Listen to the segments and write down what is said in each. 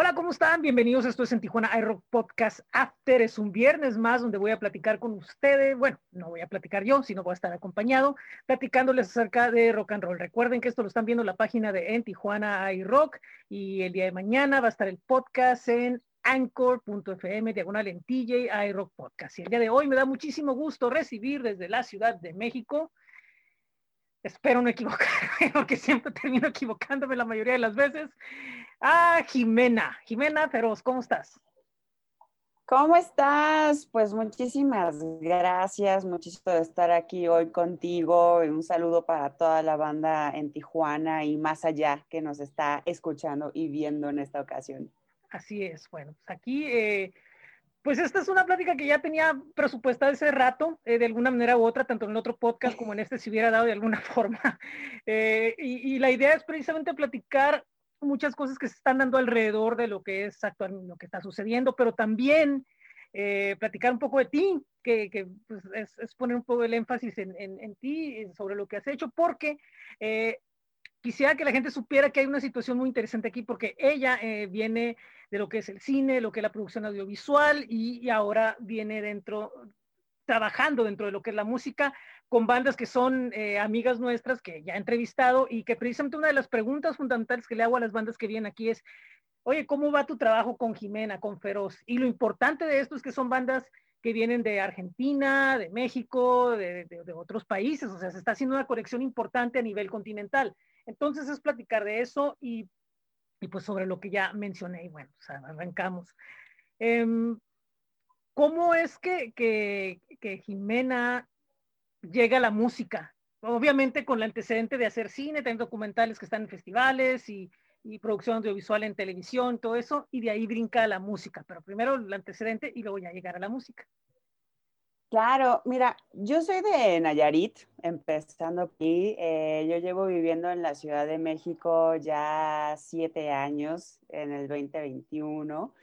Hola, ¿cómo están? Bienvenidos. Esto es en Tijuana iRock Podcast After. Es un viernes más donde voy a platicar con ustedes. Bueno, no voy a platicar yo, sino voy a estar acompañado platicándoles acerca de rock and roll. Recuerden que esto lo están viendo en la página de En Tijuana iRock y el día de mañana va a estar el podcast en anchor.fm diagonal en TJ iRock Podcast. Y el día de hoy me da muchísimo gusto recibir desde la Ciudad de México espero no equivocarme, porque siempre termino equivocándome la mayoría de las veces. Ah, Jimena, Jimena Feroz, ¿cómo estás? ¿Cómo estás? Pues muchísimas gracias, muchísimo de estar aquí hoy contigo. Un saludo para toda la banda en Tijuana y más allá que nos está escuchando y viendo en esta ocasión. Así es, bueno, pues aquí eh, pues esta es una plática que ya tenía presupuestada ese rato, eh, de alguna manera u otra, tanto en otro podcast como en este se hubiera dado de alguna forma. Eh, y, la idea es precisamente platicar muchas cosas que se están dando alrededor de lo que es actual, lo que está sucediendo, pero también eh, platicar un poco de ti, que, pues, es, poner un poco el énfasis en, en, ti, sobre lo que has hecho, porque quisiera que la gente supiera que hay una situación muy interesante aquí, porque ella viene de lo que es el cine, lo que es la producción audiovisual y, ahora viene dentro, trabajando dentro de lo que es la música con bandas que son eh, amigas nuestras que ya he entrevistado y que precisamente una de las preguntas fundamentales que le hago a las bandas que vienen aquí es, oye, ¿cómo va tu trabajo con Jimena, con Feroz? Y lo importante de esto es que son bandas que vienen de Argentina, de México, de, otros países, o sea, se está haciendo una conexión importante a nivel continental. Entonces es platicar de eso y y pues sobre lo que ya mencioné, y bueno, arrancamos. Em, ¿Cómo es que, que, que, Jimena llega a la música? Obviamente con el antecedente de hacer cine, tener documentales que están en festivales y, y, producción audiovisual en televisión, todo eso, y de ahí brinca la música, pero primero el antecedente y luego ya llegar a la música. Claro, mira, yo soy de Nayarit, empezando aquí. Eh, yo llevo viviendo en la Ciudad de México ya siete años, en el 2021.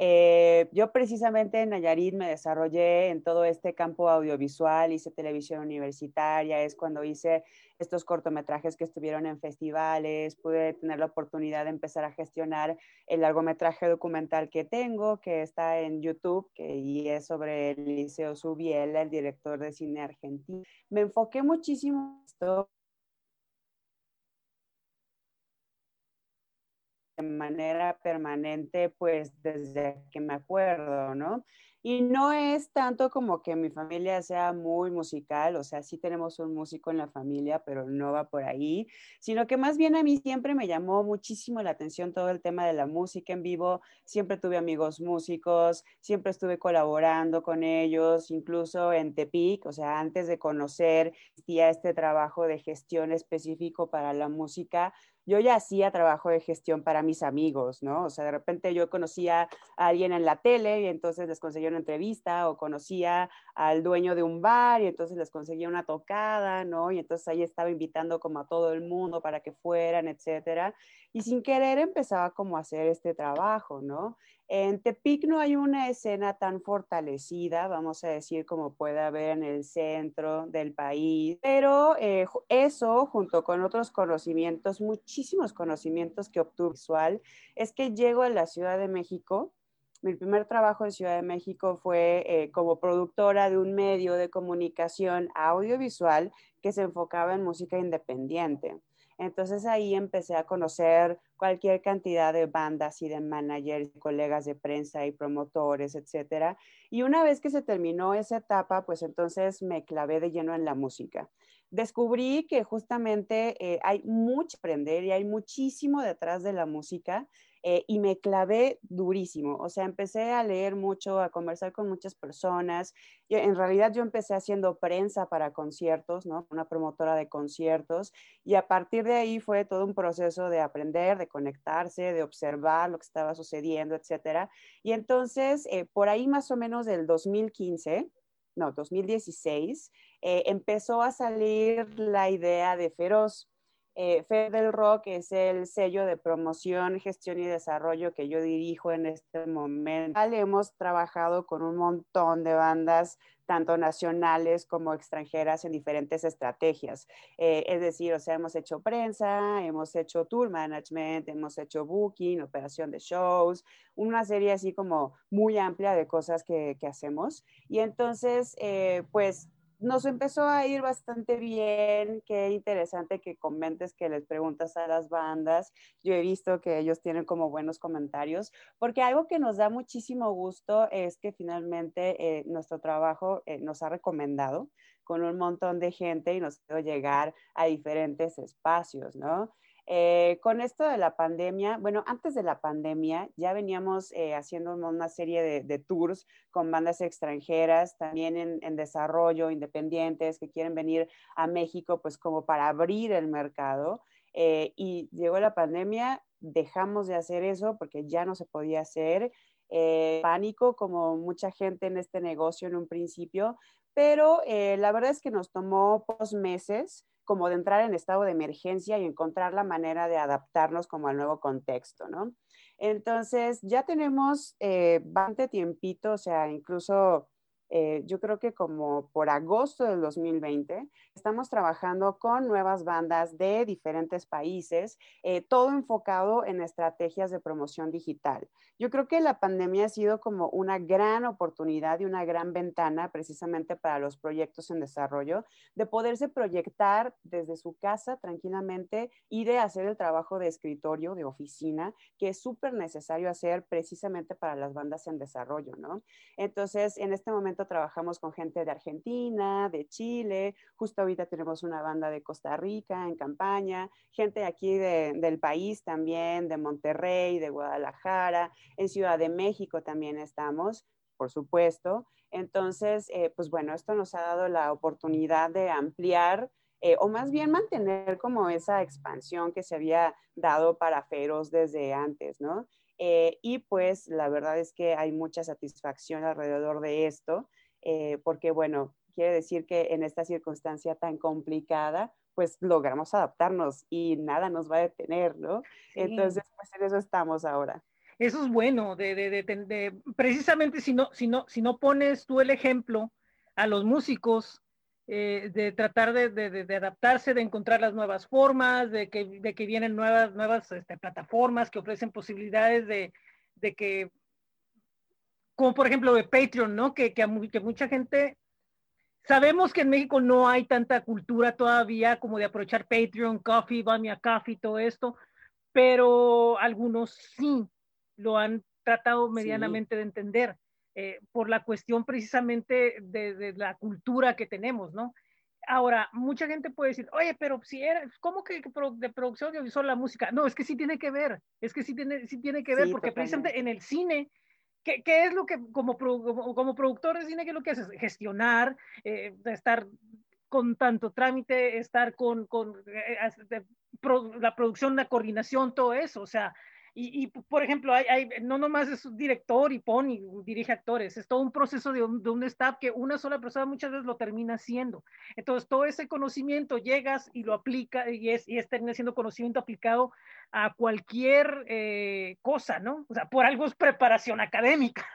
Eh, yo precisamente en Nayarit me desarrollé en todo este campo audiovisual, hice televisión universitaria, es cuando hice estos cortometrajes que estuvieron en festivales, pude tener la oportunidad de empezar a gestionar el largometraje documental que tengo, que está en YouTube, que, y es sobre el Liceo Subiela, el director de cine argentino. Me enfoqué muchísimo en esto manera permanente, pues desde que me acuerdo, ¿no? Y no es tanto como que mi familia sea muy musical, o sea, sí tenemos un músico en la familia, pero no va por ahí, sino que más bien a mí siempre me llamó muchísimo la atención todo el tema de la música en vivo, siempre tuve amigos músicos, siempre estuve colaborando con ellos, incluso en Tepic, o sea, antes de conocer este trabajo de gestión específico para la música, yo ya hacía trabajo de gestión para mis amigos, ¿no? O sea, de repente yo conocía a alguien en la tele y entonces les conseguía una entrevista o conocía al dueño de un bar y entonces les conseguía una tocada, ¿no? Y entonces ahí estaba invitando como a todo el mundo para que fueran, etcétera. Y sin querer empezaba como a hacer este trabajo, ¿no? En Tepic no hay una escena tan fortalecida, vamos a decir, como puede haber en el centro del país, pero eh, eso, junto con otros conocimientos, muchísimos conocimientos que obtuve visual, es que llego a la Ciudad de México. Mi primer trabajo en Ciudad de México fue eh, como productora de un medio de comunicación audiovisual que se enfocaba en música independiente. Entonces ahí empecé a conocer cualquier cantidad de bandas y de managers, colegas de prensa y promotores, etcétera. Y una vez que se terminó esa etapa, pues entonces me clavé de lleno en la música. Descubrí que justamente eh, hay mucho aprender y hay muchísimo detrás de la música eh, y me clavé durísimo. O sea, empecé a leer mucho, a conversar con muchas personas. Y en realidad yo empecé haciendo prensa para conciertos, ¿no? Una promotora de conciertos. Y a partir de ahí fue todo un proceso de aprender, de conectarse, de observar lo que estaba sucediendo, etcétera. Y entonces, eh, por ahí más o menos del 2015, no, 2016, eh, empezó a salir la idea de Feroz. Eh, del Rock es el sello de promoción, gestión y desarrollo que yo dirijo en este momento. Hemos trabajado con un montón de bandas tanto nacionales como extranjeras en diferentes estrategias. Eh, es decir, o sea, hemos hecho prensa, hemos hecho tour management, hemos hecho booking, operación de shows, una serie así como muy amplia de cosas que, que hacemos. Y entonces, eh, pues nos empezó a ir bastante bien. Qué interesante que comentes, que les preguntas a las bandas. Yo he visto que ellos tienen como buenos comentarios, porque algo que nos da muchísimo gusto es que finalmente eh, nuestro trabajo eh, nos ha recomendado con un montón de gente y nos ha llegar a diferentes espacios, ¿no? Eh, con esto de la pandemia, bueno, antes de la pandemia ya veníamos eh, haciendo una serie de, tours con bandas extranjeras, también en, desarrollo, independientes, que quieren venir a México, pues como para abrir el mercado. Eh, y llegó la pandemia, dejamos de hacer eso porque ya no se podía hacer. pánico, como mucha gente en este negocio en un principio, pero la verdad es que nos tomó dos meses como de entrar en estado de emergencia y encontrar la manera de adaptarnos como al nuevo contexto, ¿no? Entonces, ya tenemos eh, bastante tiempito, o sea, incluso eh, yo creo que como por agosto del 2020, estamos trabajando con nuevas bandas de diferentes países, eh, todo enfocado en estrategias de promoción digital. Yo creo que la pandemia ha sido como una gran oportunidad y una gran ventana precisamente para los proyectos en desarrollo, de poderse proyectar desde su casa tranquilamente y de hacer el trabajo de escritorio, de oficina, que es súper necesario hacer precisamente para las bandas en desarrollo, ¿no? Entonces, en este momento trabajamos con gente de Argentina, de Chile, justo ahorita tenemos una banda de Costa Rica en campaña, gente aquí del país también, de Monterrey, de Guadalajara, en Ciudad de México también estamos, por supuesto. Entonces, eh, pues bueno, esto nos ha dado la oportunidad de ampliar eh, o más bien mantener como esa expansión que se había dado para Feroz desde antes, ¿no? Eh, y pues la verdad es que hay mucha satisfacción alrededor de esto, eh, porque bueno, quiere decir que en esta circunstancia tan complicada, pues logramos adaptarnos y nada nos va a detener, ¿no? Entonces, pues en eso estamos ahora. Eso es bueno, de, de, de, precisamente si no, si, no, si no pones tú el ejemplo a los músicos eh, de tratar de, adaptarse, de encontrar las nuevas formas, de que, de que vienen nuevas, nuevas este, plataformas que ofrecen posibilidades de, que, como por ejemplo de Patreon, ¿no? Que, que, que mucha gente, sabemos que en México no hay tanta cultura todavía como de aprovechar Patreon, Coffee, Buy a Coffee, todo esto, pero algunos sí lo han tratado medianamente de entender. Eh, por la cuestión precisamente de, la cultura que tenemos, ¿no? Ahora, mucha gente puede decir, oye, pero si era, ¿cómo que de producción audiovisual la música? No, es que sí tiene que ver, es que sí tiene, sí tiene que ver, porque precisamente en el cine, ¿qué, ¿qué, es lo que como, como, productor de cine, qué es lo que haces? Gestionar, eh, estar con tanto trámite, estar con, con eh, la producción, la coordinación, todo eso, o sea, y, por ejemplo, hay, no nomás es director y pone y dirige actores, es todo un proceso de un, staff que una sola persona muchas veces lo termina haciendo. Entonces, todo ese conocimiento llegas y lo aplica y es, y es termina siendo conocimiento aplicado a cualquier eh, cosa, ¿no? O sea, por algo es preparación académica.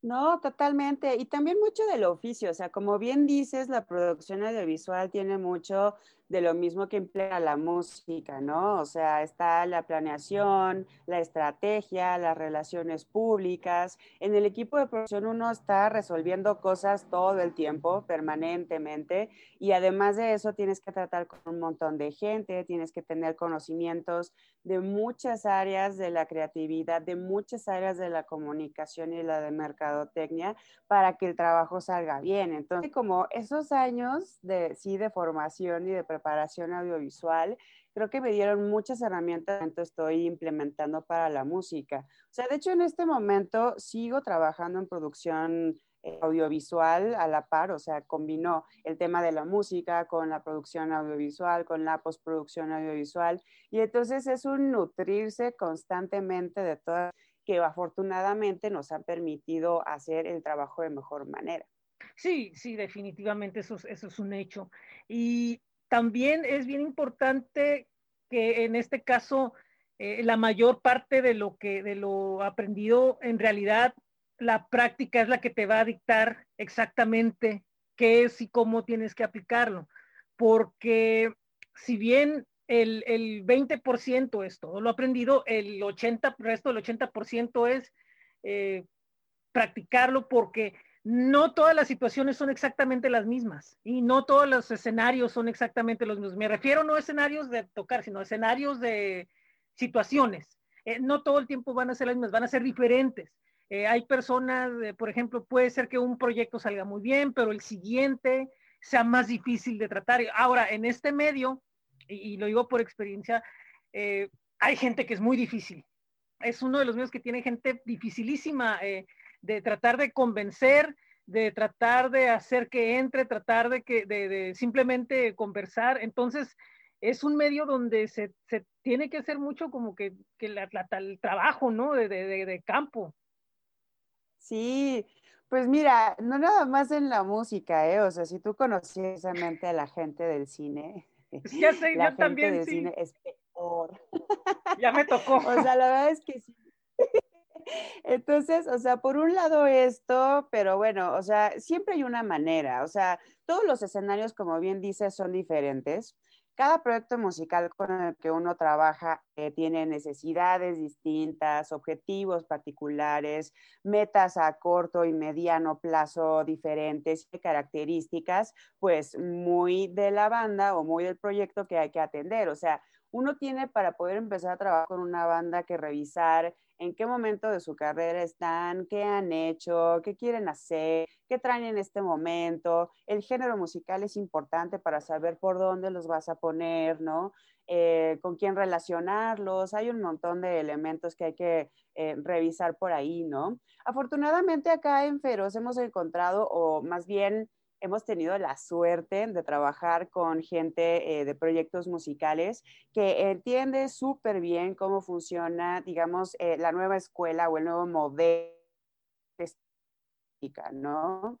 No, totalmente. Y también mucho del oficio, o sea, como bien dices, la producción audiovisual tiene mucho de lo mismo que emplea la música, ¿no? O sea, está la planeación, la estrategia, las relaciones públicas. En el equipo de producción uno está resolviendo cosas todo el tiempo, permanentemente, y además de eso tienes que tratar con un montón de gente, tienes que tener conocimientos de muchas áreas de la creatividad, de muchas áreas de la comunicación y la de mercadotecnia para que el trabajo salga bien. Entonces, como esos años de sí de formación y de preparación audiovisual, creo que me dieron muchas herramientas que estoy implementando para la música. O sea, de hecho, en este momento sigo trabajando en producción eh, audiovisual a la par, o sea, combinó el tema de la música con la producción audiovisual, con la postproducción audiovisual, y entonces es un nutrirse constantemente de todo que afortunadamente nos ha permitido hacer el trabajo de mejor manera. Sí, sí, definitivamente eso, eso es un hecho. Y también es bien importante que en este caso eh, la mayor parte de lo que de lo aprendido en realidad la práctica es la que te va a dictar exactamente qué es y cómo tienes que aplicarlo. Porque si bien el, el 20% es todo lo aprendido, el 80, resto del 80% es eh, practicarlo porque no todas las situaciones son exactamente las mismas y no todos los escenarios son exactamente los mismos. Me refiero no a escenarios de tocar, sino a escenarios de situaciones. Eh, no todo el tiempo van a ser las mismas, van a ser diferentes. Eh, hay personas, eh, por ejemplo, puede ser que un proyecto salga muy bien, pero el siguiente sea más difícil de tratar. Ahora, en este medio, y, lo digo por experiencia, hay gente que es muy difícil. Es uno de los medios que tiene gente dificilísima de tratar de convencer, de tratar de hacer que entre, tratar de que de, simplemente conversar. Entonces, es un medio donde se, tiene que hacer mucho como que, el trabajo, ¿no? de campo. Sí, pues mira, no nada más en la música, ¿eh? O sea, si tú conocías a la gente del cine, ya sé, la yo gente también del sí. cine es peor. Ya me tocó. O sea, la verdad es que sí. Entonces, o sea, por un lado esto, pero bueno, o sea, siempre hay una manera, o sea, todos los escenarios, como bien dices, son diferentes. Cada proyecto musical con el que uno trabaja eh, tiene necesidades distintas, objetivos particulares, metas a corto y mediano plazo diferentes características, pues muy de la banda o muy del proyecto que hay que atender. O sea, uno tiene para poder empezar a trabajar con una banda que revisar en qué momento de su carrera están, qué han hecho, qué quieren hacer, qué traen en este momento. El género musical es importante para saber por dónde los vas a poner, ¿no? Eh, con quién relacionarlos. Hay un montón de elementos que hay que eh, revisar por ahí, ¿no? Afortunadamente acá en Feroz hemos encontrado, o más bien hemos tenido la suerte de trabajar con gente eh, de proyectos musicales que entiende súper bien cómo funciona, digamos, eh, la nueva escuela o el nuevo modelo, ¿no?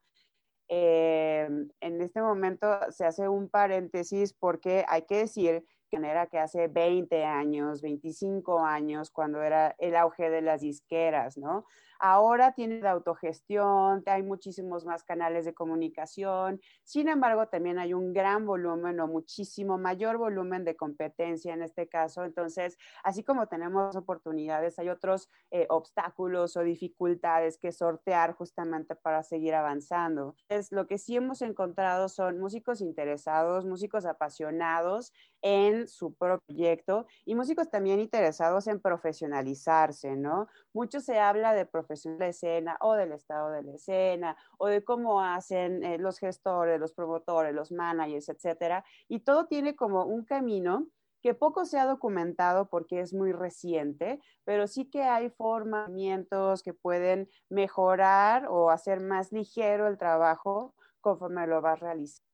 Eh, en este momento se hace un paréntesis porque hay que decir que era que hace 20 años, 25 años, cuando era el auge de las disqueras, ¿no? Ahora tiene de autogestión, hay muchísimos más canales de comunicación, sin embargo también hay un gran volumen o muchísimo mayor volumen de competencia en este caso. Entonces, así como tenemos oportunidades, hay otros eh, obstáculos o dificultades que sortear justamente para seguir avanzando. Es lo que sí hemos encontrado son músicos interesados, músicos apasionados en su proyecto y músicos también interesados en profesionalizarse, ¿no? Mucho se habla de profesión de escena o del estado de la escena o de cómo hacen eh, los gestores, los promotores, los managers, etcétera. Y todo tiene como un camino que poco se ha documentado porque es muy reciente, pero sí que hay formamientos que pueden mejorar o hacer más ligero el trabajo conforme lo vas realizando.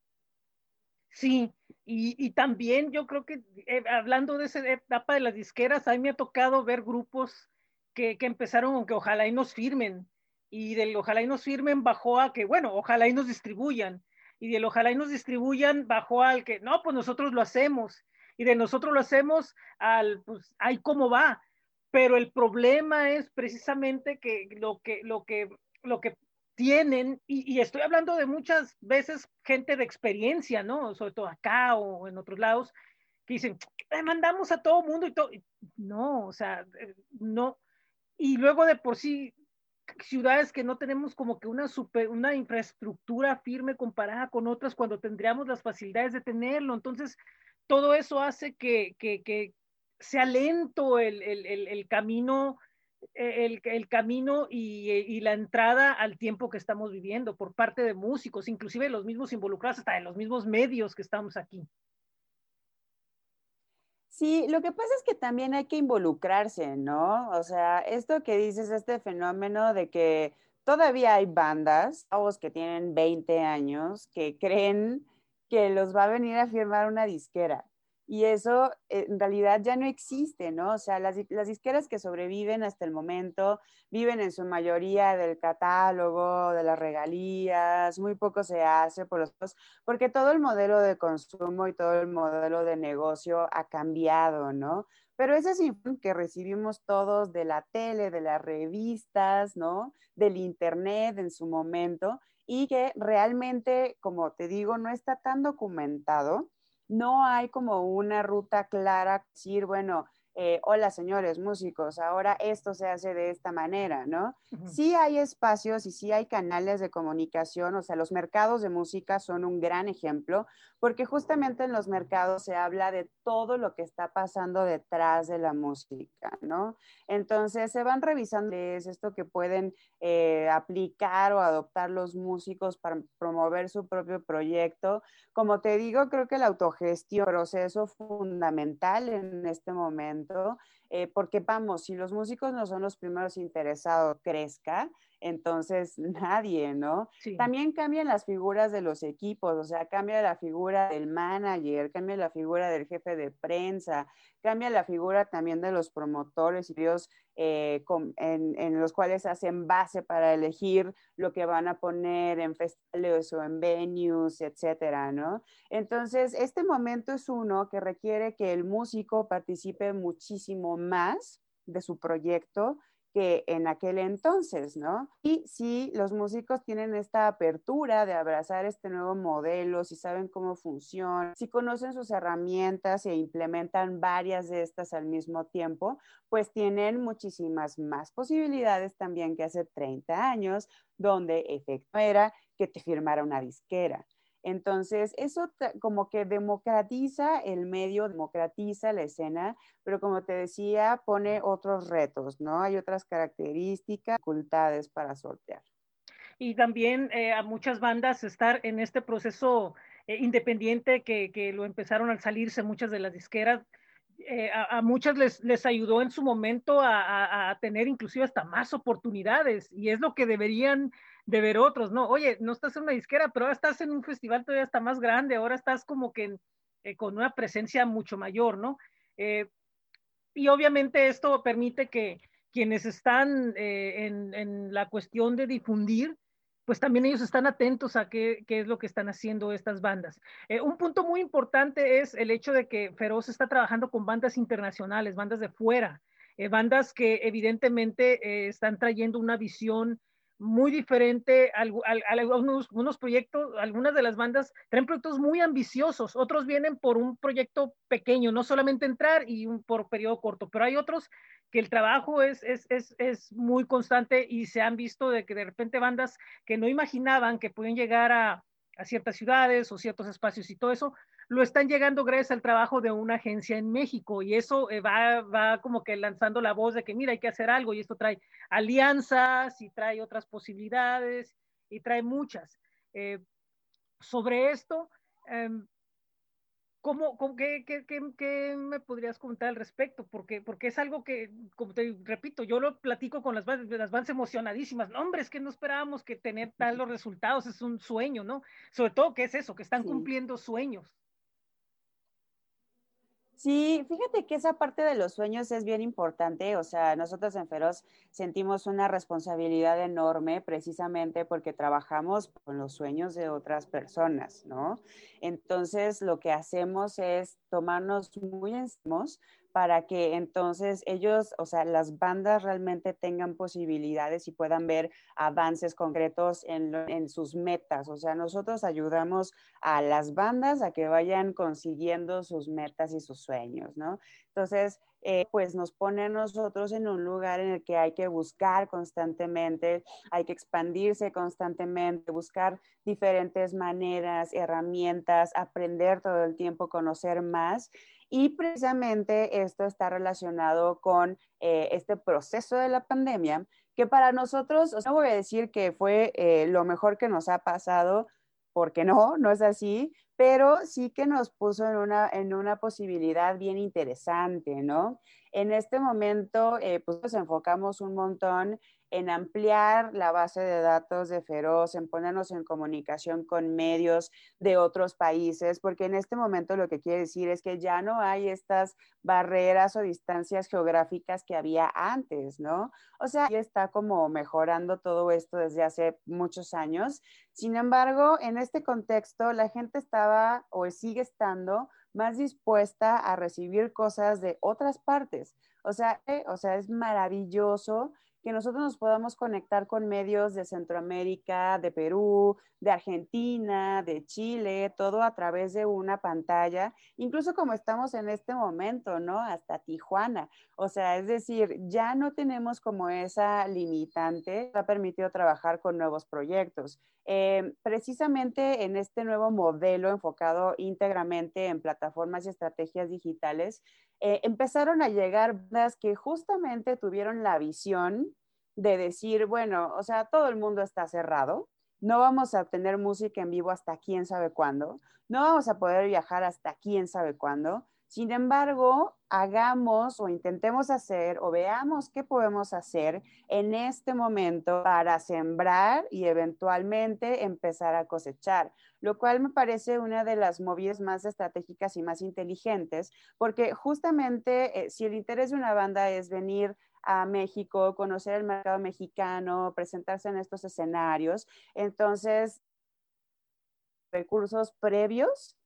Sí, y, y, también yo creo que eh, hablando de esa etapa de las disqueras, a mí me ha tocado ver grupos que, empezaron con que ojalá y nos firmen. Y del ojalá y nos firmen bajó a que, bueno, ojalá y nos distribuyan. Y del ojalá y nos distribuyan bajó al que, no, pues nosotros lo hacemos. Y de nosotros lo hacemos al, pues, ahí cómo va. Pero el problema es precisamente que lo que, lo que, lo que tienen, y, y, estoy hablando de muchas veces gente de experiencia, ¿no? Sobre todo acá o en otros lados, que dicen, mandamos a todo mundo y todo. No, o sea, eh, no, y luego de por sí ciudades que no tenemos como que una super, una infraestructura firme comparada con otras cuando tendríamos las facilidades de tenerlo. Entonces, todo eso hace que, que, que sea lento el, el, el, el camino, el, camino y, y, la entrada al tiempo que estamos viviendo por parte de músicos, inclusive los mismos involucrados, hasta de los mismos medios que estamos aquí. Sí, lo que pasa es que también hay que involucrarse, ¿no? O sea, esto que dices, este fenómeno de que todavía hay bandas, chavos que tienen 20 años, que creen que los va a venir a firmar una disquera. Y eso eh, en realidad ya no existe, ¿no? O sea, las, las, disqueras que sobreviven hasta el momento viven en su mayoría del catálogo, de las regalías, muy poco se hace por los porque todo el modelo de consumo y todo el modelo de negocio ha cambiado, ¿no? Pero ese es que recibimos todos de la tele, de las revistas, ¿no? Del internet en su momento y que realmente, como te digo, no está tan documentado no hay como una ruta clara, decir, bueno, eh, hola señores músicos, ahora esto se hace de esta manera, ¿no? Sí hay espacios y sí hay canales de comunicación, o sea, los mercados de música son un gran ejemplo, porque justamente en los mercados se habla de todo lo que está pasando detrás de la música, ¿no? Entonces se van revisando es esto que pueden eh, aplicar o adoptar los músicos para promover su propio proyecto. Como te digo, creo que la autogestión, proceso fundamental en este momento, eh, porque vamos, si los músicos no son los primeros interesados, crezca, entonces nadie, ¿no? También cambian las figuras de los equipos, o sea, cambia la figura del manager, cambia la figura del jefe de prensa, cambia la figura también de los promotores y Dios eh, en, en, los cuales hacen base para elegir lo que van a poner en festivales o en venues, etcétera, ¿no? Entonces, este momento es uno que requiere que el músico participe muchísimo más de su proyecto que en aquel entonces, ¿no? Y si los músicos tienen esta apertura de abrazar este nuevo modelo, si saben cómo funciona, si conocen sus herramientas e implementan varias de estas al mismo tiempo, pues tienen muchísimas más posibilidades también que hace 30 años, donde efecto era que te firmara una disquera. Entonces, eso como que democratiza el medio, democratiza la escena, pero como te decía, pone otros retos, ¿no? Hay otras características, dificultades para sortear. Y también eh, a muchas bandas estar en este proceso eh, independiente que, que, lo empezaron al salirse muchas de las disqueras, eh, a, muchas les, les, ayudó en su momento a, a, tener inclusive hasta más oportunidades y es lo que deberían de ver otros, ¿no? Oye, no estás en una disquera, pero ahora estás en un festival todavía está más grande, ahora estás como que eh, con una presencia mucho mayor, ¿no? Eh, y obviamente esto permite que quienes están eh, en, en, la cuestión de difundir, pues también ellos están atentos a qué, qué es lo que están haciendo estas bandas. un punto muy importante es el hecho de que Feroz está trabajando con bandas internacionales, bandas de fuera, bandas que evidentemente están trayendo una visión muy diferente, algunos unos proyectos, algunas de las bandas traen proyectos muy ambiciosos, otros vienen por un proyecto pequeño, no solamente entrar y un, por periodo corto, pero hay otros que el trabajo es, es, es, es, muy constante y se han visto de que de repente bandas que no imaginaban que pueden llegar a, a ciertas ciudades o ciertos espacios y todo eso, lo están llegando gracias al trabajo de una agencia en México y eso eh, va, va como que lanzando la voz de que mira, hay que hacer algo y esto trae alianzas y trae otras posibilidades y trae muchas. Eh, sobre esto, em, ¿cómo, cómo qué, qué, qué, me podrías comentar al respecto? Porque, porque es algo que, como te repito, yo lo platico con las bandas, las bandas emocionadísimas. No, hombre, es que no esperábamos que tener tal los resultados, es un sueño, ¿no? Sobre todo que es eso, que están cumpliendo sueños. Sí, fíjate que esa parte de los sueños es bien importante. O sea, nosotros en Feroz sentimos una responsabilidad enorme precisamente porque trabajamos con los sueños de otras personas, ¿no? Entonces, lo que hacemos es tomarnos muy en para que entonces ellos, o sea, las bandas realmente tengan posibilidades y puedan ver avances concretos en, sus metas. O sea, nosotros ayudamos a las bandas a que vayan consiguiendo sus metas y sus sueños, ¿no? Entonces, eh, pues nos pone a nosotros en un lugar en el que hay que buscar constantemente, hay que expandirse constantemente, buscar diferentes maneras, herramientas, aprender todo el tiempo, conocer más y precisamente esto está relacionado con eh, este proceso de la pandemia, que para nosotros, no voy a decir que fue eh, lo mejor que nos ha pasado, porque no, no es así, pero sí que nos puso en una, en una posibilidad bien interesante, ¿no? En este momento, eh, pues nos enfocamos un montón en ampliar la base de datos de Feroz, en ponernos en comunicación con medios de otros países, porque en este momento lo que quiere decir es que ya no hay estas barreras o distancias geográficas que había antes, ¿no? O sea, ya está como mejorando todo esto desde hace muchos años. Sin embargo, en este contexto, la gente estaba o sigue estando más dispuesta a recibir cosas de otras partes. O sea, o sea, es maravilloso que nosotros nos podamos conectar con medios de Centroamérica, de Perú, de Argentina, de Chile, todo a través de una pantalla, incluso como estamos en este momento, ¿no? Hasta Tijuana. O sea, es decir, ya no tenemos como esa limitante, ha permitido trabajar con nuevos proyectos. Eh, precisamente en este nuevo modelo enfocado íntegramente en plataformas y estrategias digitales, eh, empezaron a llegar bandas que justamente tuvieron la visión de decir, bueno, o sea, todo el mundo está cerrado, no vamos a tener música en vivo hasta quién sabe cuándo, no vamos a poder viajar hasta quién sabe cuándo, sin embargo, hagamos o intentemos hacer o veamos qué podemos hacer en este momento para sembrar y eventualmente empezar a cosechar, lo cual me parece una de las movidas más estratégicas y más inteligentes, porque justamente eh, si el interés de una banda es venir a México, conocer el mercado mexicano, presentarse en estos escenarios, entonces recursos previos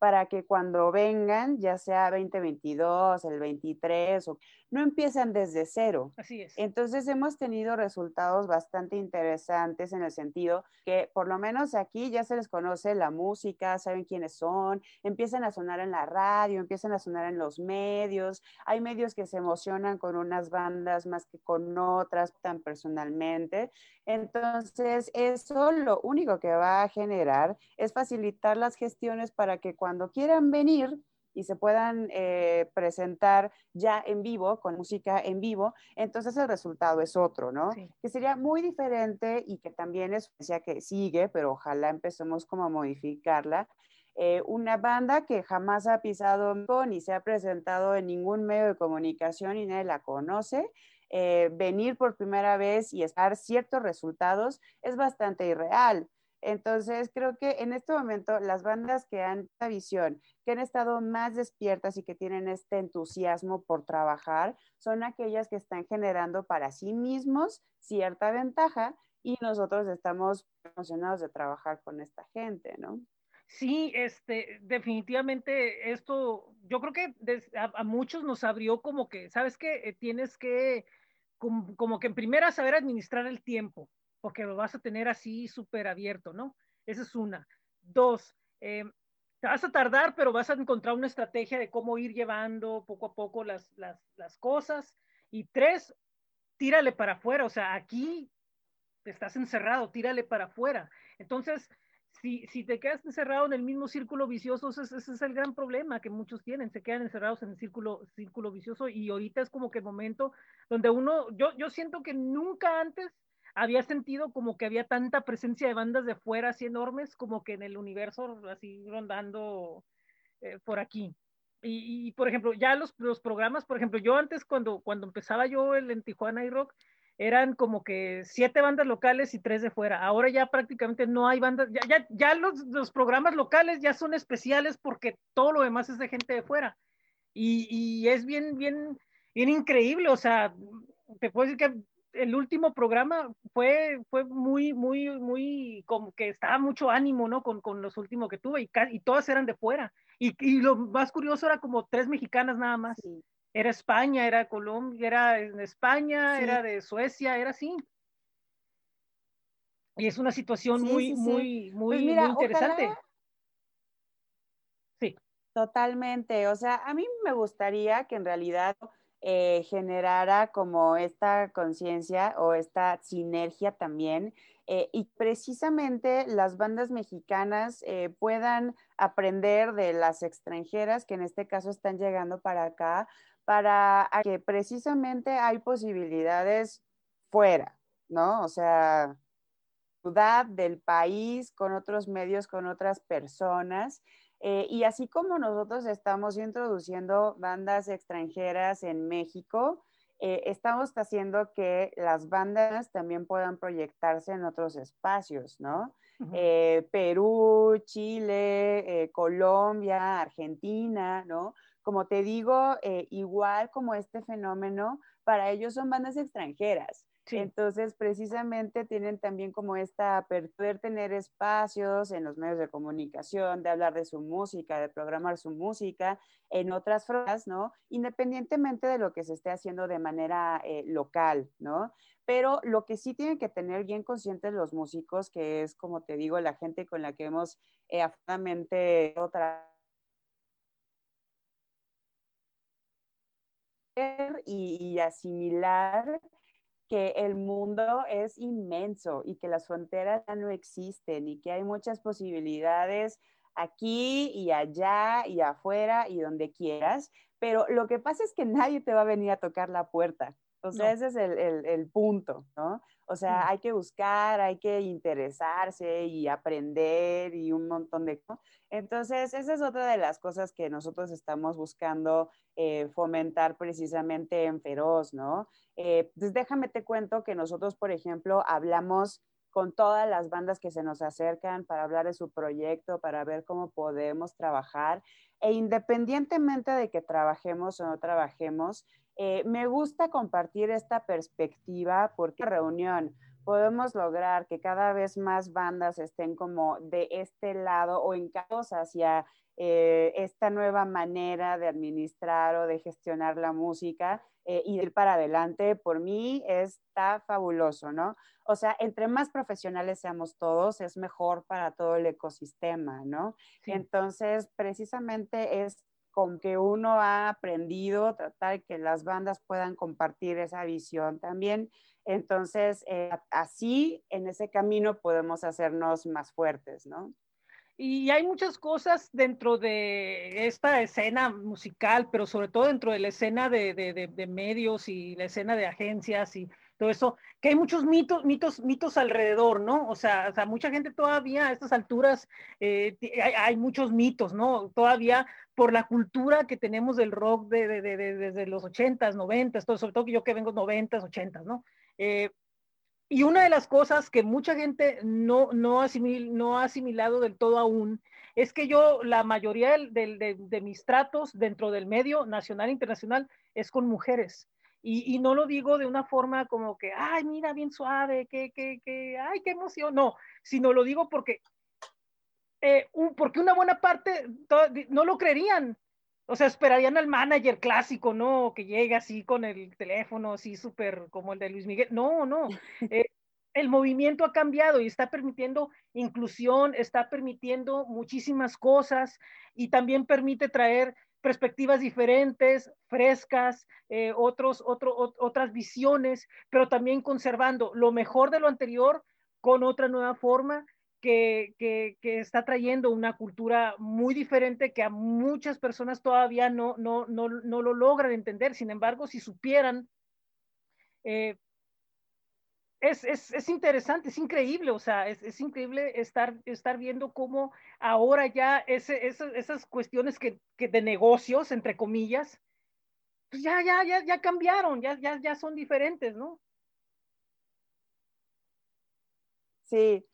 para que cuando vengan, ya sea 2022, el 23, o, no empiezan desde cero. Así es. Entonces hemos tenido resultados bastante interesantes en el sentido que por lo menos aquí ya se les conoce la música, saben quiénes son, empiezan a sonar en la radio, empiezan a sonar en los medios. Hay medios que se emocionan con unas bandas más que con otras tan personalmente. Entonces, eso lo único que va a generar es facilitar las gestiones para que cuando quieran venir y se puedan eh, presentar ya en vivo, con música en vivo, entonces el resultado es otro, ¿no? Que sería muy diferente y que también es ya que sigue, pero ojalá empecemos como a modificarla. Eh, una banda que jamás ha pisado ni se ha presentado en ningún medio de comunicación y nadie la conoce, eh, venir por primera vez y estar ciertos resultados es bastante irreal. Entonces, creo que en este momento las bandas que han esta visión, que han estado más despiertas y que tienen este entusiasmo por trabajar, son aquellas que están generando para sí mismos cierta ventaja y nosotros estamos emocionados de trabajar con esta gente, ¿no? Sí, este, definitivamente esto, yo creo que a, muchos nos abrió como que, ¿sabes qué? Eh, tienes que como, que en primera saber administrar el tiempo, porque lo vas a tener así súper abierto, ¿no? Esa es una. Dos, eh, te vas a tardar, pero vas a encontrar una estrategia de cómo ir llevando poco a poco las, las, las cosas. Y tres, tírale para afuera, o sea, aquí estás encerrado, tírale para afuera. Entonces, si, si te quedas encerrado en el mismo círculo vicioso, ese, ese, es el gran problema que muchos tienen, se quedan encerrados en el círculo, círculo vicioso y ahorita es como que el momento donde uno, yo, yo siento que nunca antes había sentido como que había tanta presencia de bandas de fuera así enormes como que en el universo así rondando eh, por aquí. Y, y, por ejemplo, ya los, los programas, por ejemplo, yo antes cuando, cuando empezaba yo el, en Tijuana y Rock, eran como que siete bandas locales y tres de fuera. Ahora ya prácticamente no hay bandas, ya, ya, ya los, los, programas locales ya son especiales porque todo lo demás es de gente de fuera. Y, y, es bien, bien, bien increíble. O sea, te puedo decir que el último programa fue, fue muy, muy, muy, como que estaba mucho ánimo, ¿no? Con, con los últimos que tuve y, y todas eran de fuera. Y, y, lo más curioso era como tres mexicanas nada más. Sí era España, era Colombia, era España, era de Suecia, era así. Y es una situación muy, muy, muy, pues muy interesante. Sí. Totalmente. O sea, a mí me gustaría que en realidad eh, generara como esta conciencia o esta sinergia también eh, y precisamente las bandas mexicanas eh, puedan aprender de las extranjeras que en este caso están llegando para acá para que precisamente hay posibilidades fuera, ¿no? O sea, ciudad, del país, con otros medios, con otras personas. Eh, y así como nosotros estamos introduciendo bandas extranjeras en México, eh, estamos haciendo que las bandas también puedan proyectarse en otros espacios, ¿no? Eh, Perú, Chile, Colombia, Argentina, ¿no? Como te digo, igual como este fenómeno, para ellos son bandas extranjeras. Entonces, precisamente tienen también como esta poder tener espacios en los medios de comunicación, de hablar de su música, de programar su música en otras formas, ¿no? Independientemente de lo que se esté haciendo de manera eh, local, ¿no? Pero lo que sí tienen que tener bien conscientes los músicos, que es, como te digo, la gente con la que hemos eh, afortunadamente otra y asimilar que el mundo es inmenso y que las fronteras ya no existen y que hay muchas posibilidades aquí y allá y afuera y donde quieras, pero lo que pasa es que nadie te va a venir a tocar la puerta. O sea, ese es el, el, punto, ¿no? O sea, hay que buscar, hay que interesarse y aprender y un montón de cosas. Entonces, esa es otra de las cosas que nosotros estamos buscando eh, fomentar precisamente en Feroz, ¿no? Eh, pues déjame te cuento que nosotros, por ejemplo, hablamos con todas las bandas que se nos acercan para hablar de su proyecto, para ver cómo podemos trabajar. E independientemente de que trabajemos o no trabajemos, eh, me gusta compartir esta perspectiva porque reunión podemos lograr que cada vez más bandas estén como de este lado o encados hacia eh, esta nueva manera de administrar o de gestionar la música eh, y ir para adelante, por mí está fabuloso, ¿no? O sea, entre más profesionales seamos todos, es mejor para todo el ecosistema, ¿no? Entonces, precisamente es con que uno ha aprendido, tratar que las bandas puedan compartir esa visión también. Entonces, eh, así en ese camino podemos hacernos más fuertes, ¿no? Y hay muchas cosas dentro de esta escena musical, pero sobre todo dentro de la escena de, de, de medios y la escena de agencias y todo eso, que hay muchos mitos, mitos, mitos alrededor, ¿no? O sea, o sea mucha gente todavía a estas alturas, eh, hay, muchos mitos, ¿no? Todavía por la cultura que tenemos del rock de, de, de, desde los 80s, 90s, todo, sobre todo que yo que vengo 90s, 80s, ¿no? Eh, y una de las cosas que mucha gente no, no, asimil, no ha asimilado del todo aún es que yo, la mayoría de, mis tratos dentro del medio nacional e internacional es con mujeres. Y, no lo digo de una forma como que, ay, mira, bien suave, que, que, que, ay, qué emoción, no, sino lo digo porque, eh, porque una buena parte no lo creerían. O sea, esperarían al manager clásico, ¿no? Que llegue así con el teléfono, así súper como el de Luis Miguel. No, no. Eh, el movimiento ha cambiado y está permitiendo inclusión, está permitiendo muchísimas cosas y también permite traer perspectivas diferentes, frescas, eh, otros, otras visiones, pero también conservando lo mejor de lo anterior con otra nueva forma que, está trayendo una cultura muy diferente que a muchas personas todavía no, no, no, no lo logran entender. Sin embargo, si supieran eh, es, es, es, interesante, es increíble, o sea, es, es, increíble estar, estar viendo cómo ahora ya ese, esas cuestiones que, que, de negocios, entre comillas, pues ya, ya, ya, ya cambiaron, ya, ya, ya son diferentes, ¿no? Sí,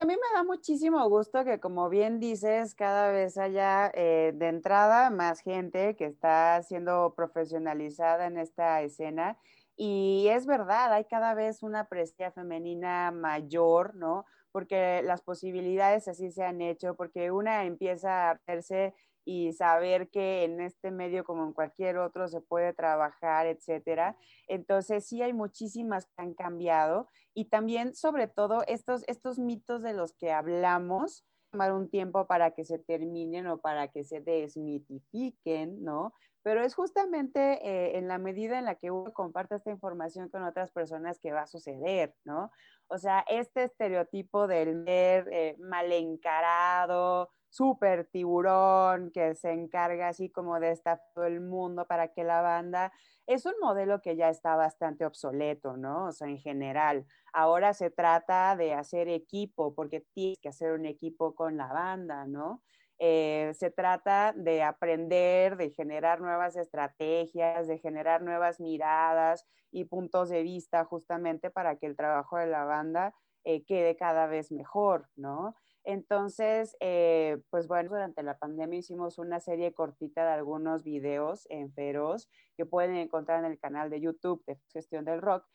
a mí me da muchísimo gusto que, como bien dices, cada vez haya eh, de entrada más gente que está siendo profesionalizada en esta escena y es verdad, hay cada vez una presencia femenina mayor, ¿no? Porque las posibilidades así se han hecho, porque una empieza a verse y saber que en este medio como en cualquier otro se puede trabajar, etcétera. Entonces sí hay muchísimas que han cambiado y también sobre todo estos, estos mitos de los que hablamos, tomar un tiempo para que se terminen o para que se desmitifiquen, ¿no? pero es justamente eh, en la medida en la que uno comparte esta información con otras personas que va a suceder, ¿no? O sea, este estereotipo del ver eh, mal encarado, súper tiburón que se encarga así como de estar todo el mundo para que la banda, es un modelo que ya está bastante obsoleto, ¿no? O sea, en general, ahora se trata de hacer equipo, porque tienes que hacer un equipo con la banda, ¿no? Eh, se trata de aprender, de generar nuevas estrategias, de generar nuevas miradas y puntos de vista justamente para que el trabajo de la banda eh, quede cada vez mejor, ¿no? Entonces, eh, pues bueno, durante la pandemia hicimos una serie cortita de algunos videos en Feroz que pueden encontrar en el canal de YouTube de Gestión del Rock.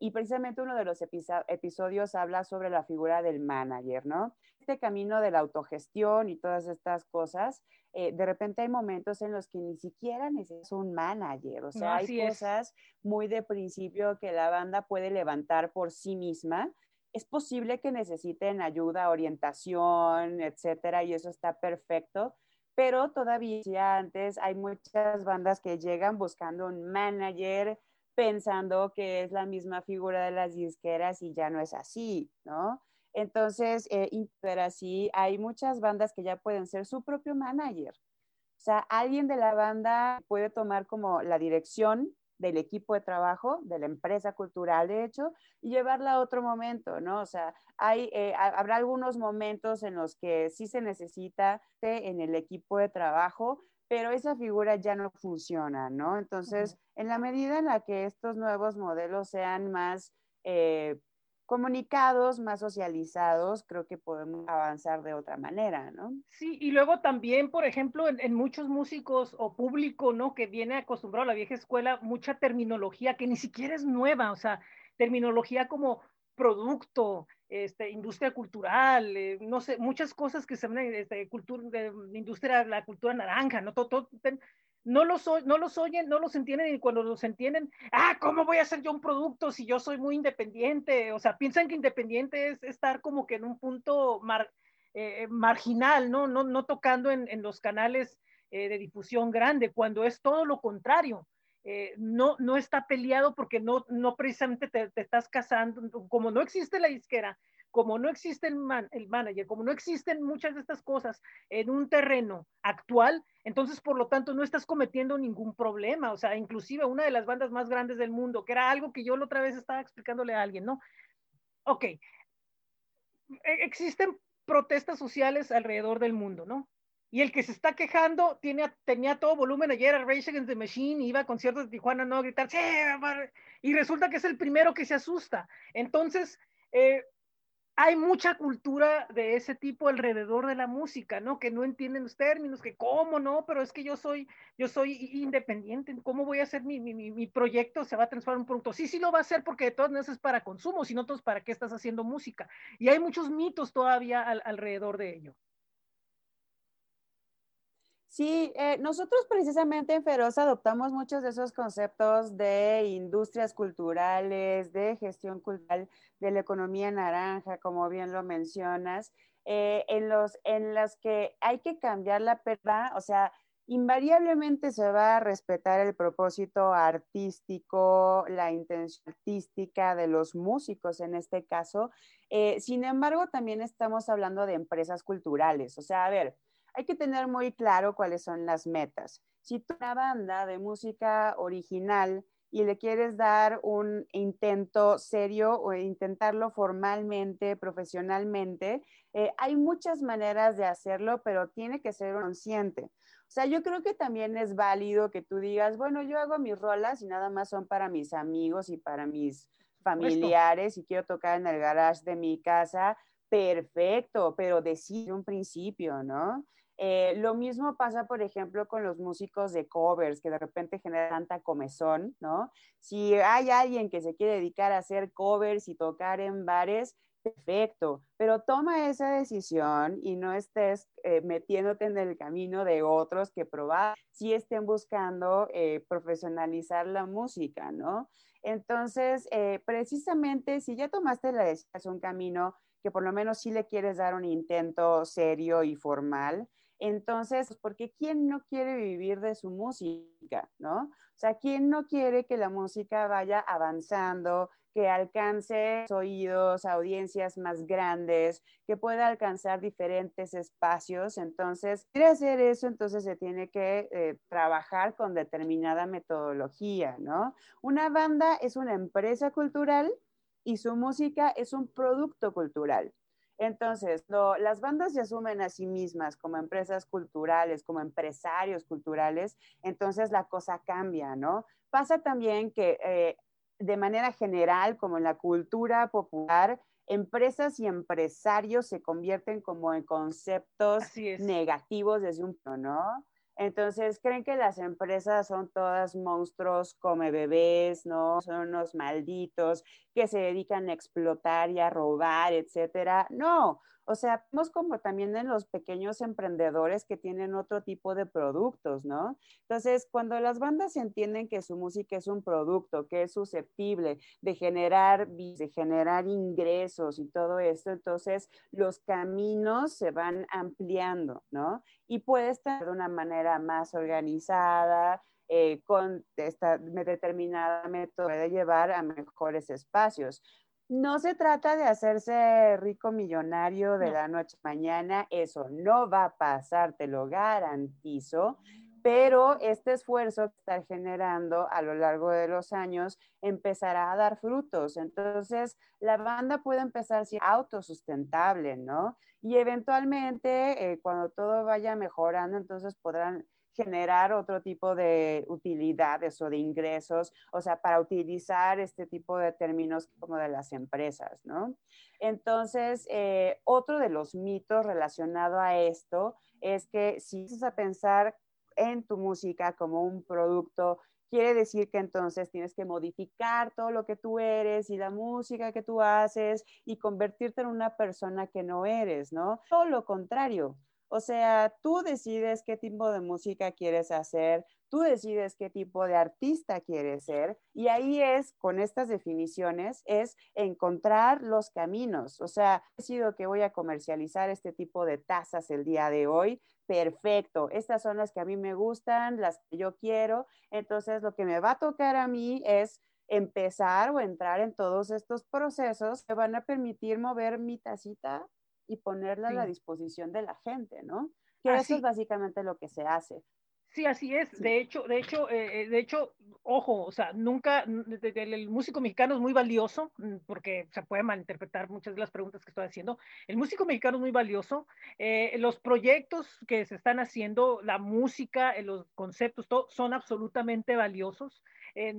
y precisamente uno de los episodios habla sobre la figura del manager, ¿no? este camino de la autogestión y todas estas cosas, eh, de repente hay momentos en los que ni siquiera necesitas un manager, o sea, hay cosas muy de principio que la banda puede levantar por sí misma. Es posible que necesiten ayuda, orientación, etcétera, y eso está perfecto, pero todavía antes hay muchas bandas que llegan buscando un manager, pensando que es la misma figura de las disqueras y ya no es así, ¿no? Entonces, eh, pero así, hay muchas bandas que ya pueden ser su propio manager. O sea, alguien de la banda puede tomar como la dirección del equipo de trabajo, de la empresa cultural, de hecho, y llevarla a otro momento, ¿no? O sea, hay, eh, habrá algunos momentos en los que sí se necesita en el equipo de trabajo, pero esa figura ya no funciona, ¿no? Entonces, en la medida en la que estos nuevos modelos sean más eh, comunicados, más socializados, creo que podemos avanzar de otra manera, ¿no? Sí, y luego también, por ejemplo, en, muchos músicos o público, ¿no? Que viene acostumbrado a la vieja escuela, mucha terminología que ni siquiera es nueva, o sea, terminología como producto, este, industria cultural, eh, no sé, muchas cosas que se ven, este, cultura, de, industria, la cultura naranja, ¿no? Todo, todo, no los, no los oyen, no los entienden y cuando los entienden, ah, ¿cómo voy a hacer yo un producto si yo soy muy independiente? O sea, piensan que independiente es estar como que en un punto eh, marginal, ¿no? No, no tocando en, en los canales eh, de difusión grande, cuando es todo lo contrario. Eh, no, no está peleado porque no, no precisamente te, te, estás casando, como no existe la disquera, como no existe el, manager, como no existen muchas de estas cosas en un terreno actual, entonces por lo tanto no estás cometiendo ningún problema. O sea, inclusive una de las bandas más grandes del mundo, que era algo que yo la otra vez estaba explicándole a alguien, ¿no? Ok, e, existen protestas sociales alrededor del mundo, ¿no? Y el que se está quejando tiene, tenía todo volumen ayer a Rage Against the Machine, iba a conciertos de Tijuana, no a gritar, sí, y resulta que es el primero que se asusta. Entonces, eh, hay mucha cultura de ese tipo alrededor de la música, ¿no? Que no entienden los términos, que cómo no, pero es que yo soy, yo soy independiente, ¿cómo voy a hacer mi, mi, mi proyecto? Se va a transformar en un producto. Sí, sí lo va a hacer porque de todas maneras es para consumo, si no, entonces ¿para qué estás haciendo música? Y hay muchos mitos todavía alrededor de ello. Sí, eh, nosotros precisamente en Feroz adoptamos muchos de esos conceptos de industrias culturales, de gestión cultural, de la economía naranja, como bien lo mencionas, eh, en, los, en las que hay que cambiar la perda, o sea, invariablemente se va a respetar el propósito artístico, la intención artística de los músicos en este caso. Eh, sin embargo, también estamos hablando de empresas culturales. O sea, a ver, hay que tener muy claro cuáles son las metas. Si tú una banda de música original y le quieres dar un intento serio o intentarlo formalmente, profesionalmente, eh, hay muchas maneras de hacerlo, pero tiene que ser consciente. O sea, yo creo que también es válido que tú digas, bueno, yo hago mis rolas y nada más son para mis amigos y para mis familiares y quiero tocar en el garage de mi casa, perfecto, pero decide un principio, ¿no? Eh, lo mismo pasa, por ejemplo, con los músicos de covers, que de repente generan tanta comezón, ¿no? Si hay alguien que se quiere dedicar a hacer covers y tocar en bares, perfecto, pero toma esa decisión y no estés eh, metiéndote en el camino de otros que probar si estén buscando eh, profesionalizar la música, ¿no? Entonces, precisamente si ya tomaste la decisión, un camino que por lo menos sí le quieres dar un intento serio y formal, entonces, porque ¿quién no quiere vivir de su música, no? O sea, ¿quién no quiere que la música vaya avanzando, que alcance oídos, audiencias más grandes, que pueda alcanzar diferentes espacios. Entonces, quiere hacer eso, entonces se tiene que eh, trabajar con determinada metodología, ¿no? Una banda es una empresa cultural y su música es un producto cultural. Entonces, las bandas se asumen a sí mismas como empresas culturales, como empresarios culturales, entonces la cosa cambia, ¿no? Pasa también que eh, de manera general, como en la cultura popular, empresas y empresarios se convierten como en conceptos negativos desde un punto, ¿no? Entonces, creen que las empresas son todas monstruos come bebés, ¿no? Son unos malditos que se dedican a explotar y a robar, etcétera. No, o sea, vemos como también en los pequeños emprendedores que tienen otro tipo de productos, ¿no? Entonces, cuando las bandas entienden que su música es un producto, que es susceptible de generar, de generar ingresos y todo esto, entonces los caminos se van ampliando, ¿no? Y puede estar de una manera más organizada, eh, con esta determinada método de llevar a mejores espacios. No se trata de hacerse rico millonario de la noche a mañana, eso no va a pasar, te lo garantizo, pero este esfuerzo que está generando a lo largo de los años empezará a dar frutos. Entonces, la banda puede empezar a ser autosustentable, ¿no? Y eventualmente, eh, cuando todo vaya mejorando, entonces podrán generar otro tipo de utilidades o de ingresos, o sea, para utilizar este tipo de términos como de las empresas, ¿no? Entonces, eh, otro de los mitos relacionado a esto es que si vas a pensar en tu música como un producto quiere decir que entonces tienes que modificar todo lo que tú eres y la música que tú haces y convertirte en una persona que no eres, ¿no? Todo lo contrario. O sea, tú decides qué tipo de música quieres hacer, tú decides qué tipo de artista quieres ser y ahí es, con estas definiciones, es encontrar los caminos. O sea, decido que voy a comercializar este tipo de tazas el día de hoy. Perfecto, estas son las que a mí me gustan, las que yo quiero. Entonces, lo que me va a tocar a mí es empezar o entrar en todos estos procesos que van a permitir mover mi tacita y ponerla a la disposición de la gente, ¿no? Que eso es básicamente lo que se hace. Sí, así es. De hecho, de hecho, eh, eh, de hecho, ojo, o sea, nunca, el, músico mexicano es muy valioso, mm, porque se puede malinterpretar muchas de las preguntas que estoy haciendo. El músico mexicano es muy valioso. Eh, los proyectos que se están haciendo, la música, los conceptos, todo, son absolutamente valiosos.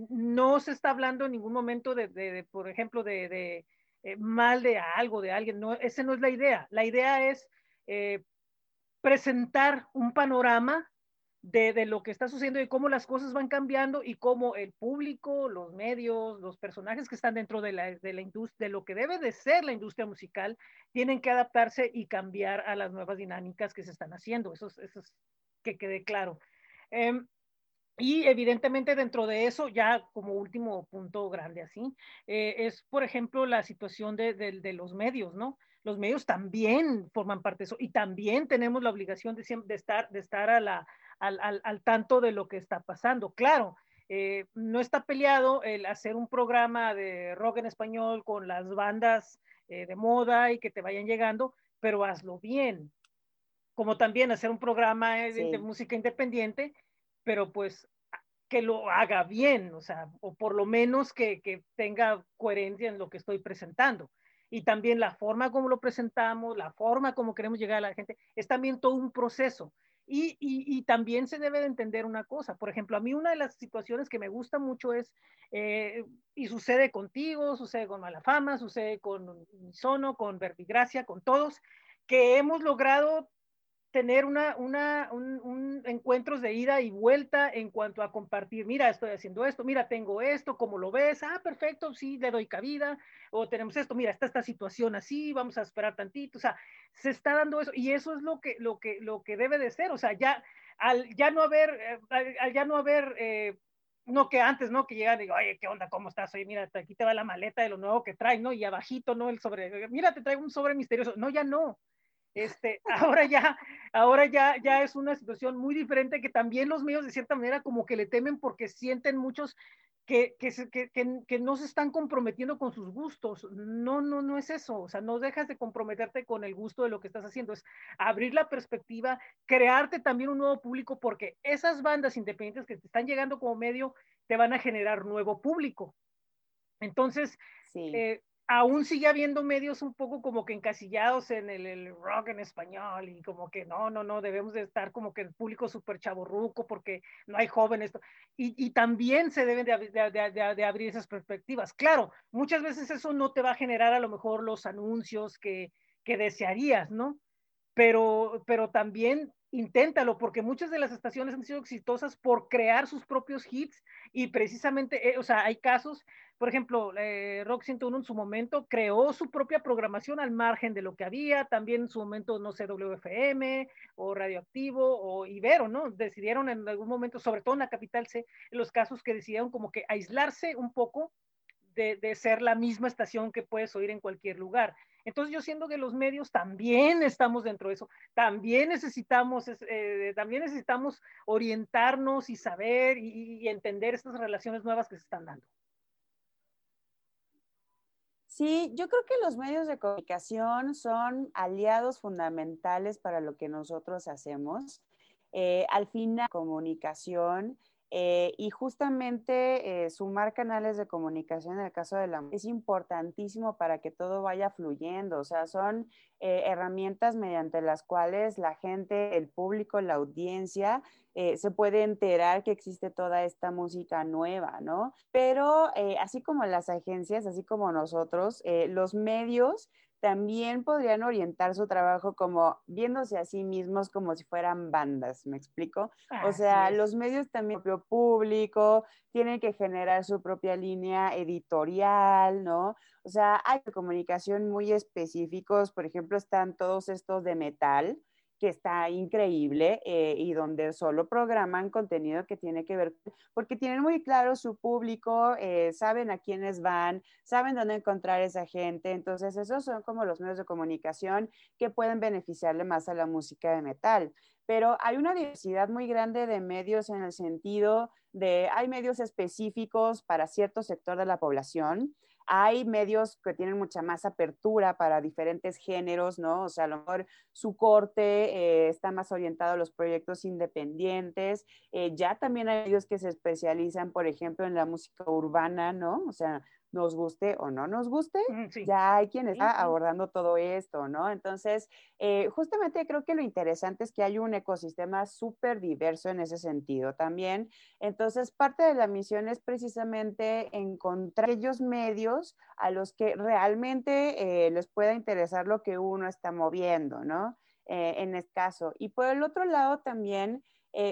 no se está hablando en ningún momento de, por ejemplo, de eh, mal de algo, de alguien. No, esa no es la idea. La idea es eh, presentar un panorama de, lo que está sucediendo y cómo las cosas van cambiando y cómo el público, los medios, los personajes que están dentro de la, de la industria, de lo que debe de ser la industria musical, tienen que adaptarse y cambiar a las nuevas dinámicas que se están haciendo. Eso eso es que quede claro. Em, y evidentemente dentro de eso, ya como último punto grande así, eh, es por ejemplo la situación de, de, los medios, ¿no? Los medios también forman parte de eso y también tenemos la obligación de, de estar, de estar a la, al, al, al, tanto de lo que está pasando. Claro, eh, no está peleado el hacer un programa de rock en español con las bandas eh, de moda y que te vayan llegando, pero hazlo bien. Como también hacer un programa de, de música independiente pero pues que lo haga bien, o sea, o por lo menos que, que, tenga coherencia en lo que estoy presentando. Y también la forma como lo presentamos, la forma como queremos llegar a la gente, es también todo un proceso. Y, y, también se debe de entender una cosa. Por ejemplo, a mí una de las situaciones que me gusta mucho es, eh, y sucede contigo, sucede con Malafama, sucede con Sono, con Verbigracia, con todos, que hemos logrado tener una, una, un, un, encuentros de ida y vuelta en cuanto a compartir, mira, estoy haciendo esto, mira, tengo esto, ¿cómo lo ves? Ah, perfecto, sí, le doy cabida, o tenemos esto, mira, está esta situación así, vamos a esperar tantito, o sea, se está dando eso, y eso es lo que, lo que, lo que debe de ser, o sea, ya, al ya no haber, eh, al, ya no haber, eh, no que antes, ¿no? Que llegan y digo, oye, ¿qué onda? ¿Cómo estás? Oye, mira, aquí te va la maleta de lo nuevo que trae, ¿no? Y abajito, ¿no? El sobre, mira, te traigo un sobre misterioso. No, ya no. Este, ahora ya, ahora ya, ya es una situación muy diferente que también los medios de cierta manera como que le temen porque sienten muchos que, que, que, que, no se están comprometiendo con sus gustos. No, no, no es eso. O sea, no dejas de comprometerte con el gusto de lo que estás haciendo. Es abrir la perspectiva, crearte también un nuevo público, porque esas bandas independientes que te están llegando como medio te van a generar nuevo público. Entonces, sí. eh, aún sigue habiendo medios un poco como que encasillados en el, rock en español y como que no, no, no, debemos de estar como que el público súper chaborruco porque no hay jóvenes. Y, y también se deben de, de, abrir esas perspectivas. Claro, muchas veces eso no te va a generar a lo mejor los anuncios que, que desearías, ¿no? Pero, pero también inténtalo, porque muchas de las estaciones han sido exitosas por crear sus propios hits y precisamente, eh, o sea, hay casos, por ejemplo, eh, Rock 101 en su momento creó su propia programación al margen de lo que había, también en su momento, no sé, WFM o Radioactivo o Ibero, ¿no? Decidieron en algún momento, sobre todo en la capital C, en los casos que decidieron como que aislarse un poco de, de ser la misma estación que puedes oír en cualquier lugar. Entonces yo siento que los medios también estamos dentro de eso, también necesitamos, eh, también necesitamos orientarnos y saber y, y entender estas relaciones nuevas que se están dando. Sí, yo creo que los medios de comunicación son aliados fundamentales para lo que nosotros hacemos. Eh, al final, comunicación eh, y justamente eh, sumar canales de comunicación en el caso de la es importantísimo para que todo vaya fluyendo. O sea, son eh, herramientas mediante las cuales la gente, el público, la audiencia se puede enterar que existe toda esta música nueva, ¿no? Pero así como las agencias, así como nosotros, los medios también podrían orientar su trabajo como viéndose a sí mismos como si fueran bandas, ¿me explico? o sea, los medios también, propio público, tienen que generar su propia línea editorial, ¿no? O sea, hay comunicación muy específicos, por ejemplo, están todos estos de metal, que está increíble eh, y donde solo programan contenido que tiene que ver, porque tienen muy claro su público, eh, saben a quiénes van, saben dónde encontrar esa gente. Entonces, esos son como los medios de comunicación que pueden beneficiarle más a la música de metal. Pero hay una diversidad muy grande de medios en el sentido de, hay medios específicos para cierto sector de la población hay medios que tienen mucha más apertura para diferentes géneros, ¿no? O sea, a lo mejor su corte eh, está más orientado a los proyectos independientes. Eh, ya también hay medios que se especializan, por ejemplo, en la música urbana, ¿no? O sea, nos guste o no nos guste, ya hay quien está abordando todo esto, ¿no? Entonces, eh, justamente creo que lo interesante es que hay un ecosistema súper diverso en ese sentido también. Entonces, parte de la misión es precisamente encontrar aquellos medios a los que realmente eh, les pueda interesar lo que uno está moviendo, ¿no? Eh, en este caso. Y por el otro lado también,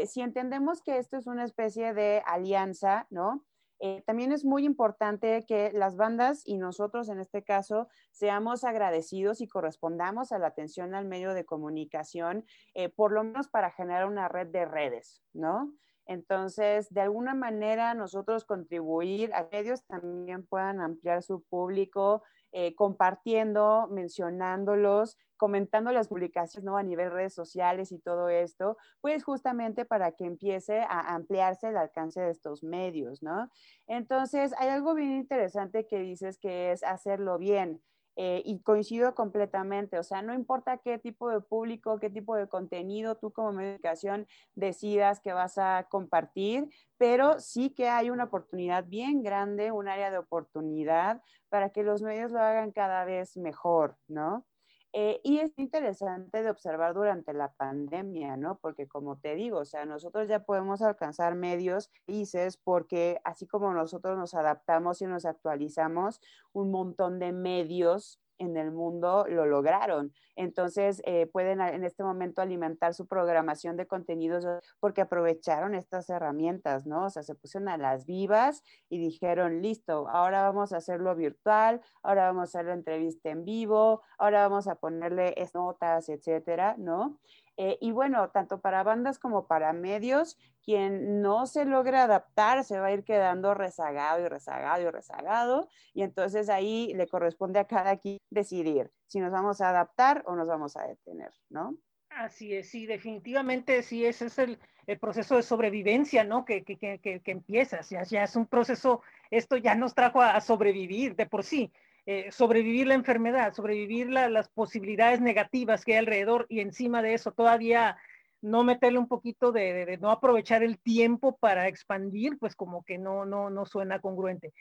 si entendemos que esto es una especie de alianza, ¿no? Eh, también es muy importante que las bandas y nosotros en este caso seamos agradecidos y correspondamos a la atención al medio de comunicación, eh, por lo menos para generar una red de redes, ¿no? Entonces, de alguna manera nosotros contribuir a medios también puedan ampliar su público, eh, compartiendo, mencionándolos, comentando las publicaciones ¿no? a nivel redes sociales y todo esto, pues justamente para que empiece a ampliarse el alcance de estos medios, ¿no? Entonces, hay algo bien interesante que dices que es hacerlo bien. Eh, y coincido completamente, o sea, no importa qué tipo de público, qué tipo de contenido tú como medicación decidas que vas a compartir, pero sí que hay una oportunidad bien grande, un área de oportunidad para que los medios lo hagan cada vez mejor, ¿no? Eh, y es interesante de observar durante la pandemia, ¿no? Porque como te digo, o sea, nosotros ya podemos alcanzar medios países porque así como nosotros nos adaptamos y nos actualizamos, un montón de medios en el mundo lo lograron. Entonces, eh, pueden en este momento alimentar su programación de contenidos porque aprovecharon estas herramientas, ¿no? O sea, se pusieron a las vivas y dijeron, listo, ahora vamos a hacerlo virtual, ahora vamos a hacer la entrevista en vivo, ahora vamos a ponerle notas, etcétera, ¿no? Eh, y bueno, tanto para bandas como para medios, quien no se logra adaptar se va a ir quedando rezagado y rezagado y rezagado. Y entonces ahí le corresponde a cada quien decidir si nos vamos a adaptar o nos vamos a detener, ¿no? Así es, sí, definitivamente sí, ese es el, el proceso de sobrevivencia, ¿no? Que, que, que, que ya, es un proceso, esto ya nos trajo a, sobrevivir de por sí, eh, sobrevivir la enfermedad, sobrevivir la, las posibilidades negativas que hay alrededor y encima de eso todavía no meterle un poquito de, de, de, no aprovechar el tiempo para expandir, pues como que no, no, no suena congruente.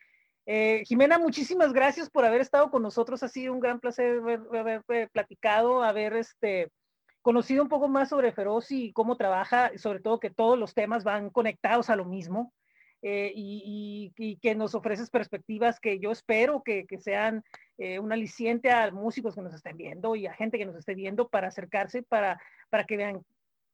Eh, Jimena, muchísimas gracias por haber estado con nosotros. Ha sido un gran placer haber, haber platicado, haber este, conocido un poco más sobre Feroz y cómo trabaja, sobre todo que todos los temas van conectados a lo mismo. Eh, y, y, y, que nos ofreces perspectivas que yo espero que, que sean eh, un aliciente a músicos que nos estén viendo y a gente que nos esté viendo para acercarse, para, para que vean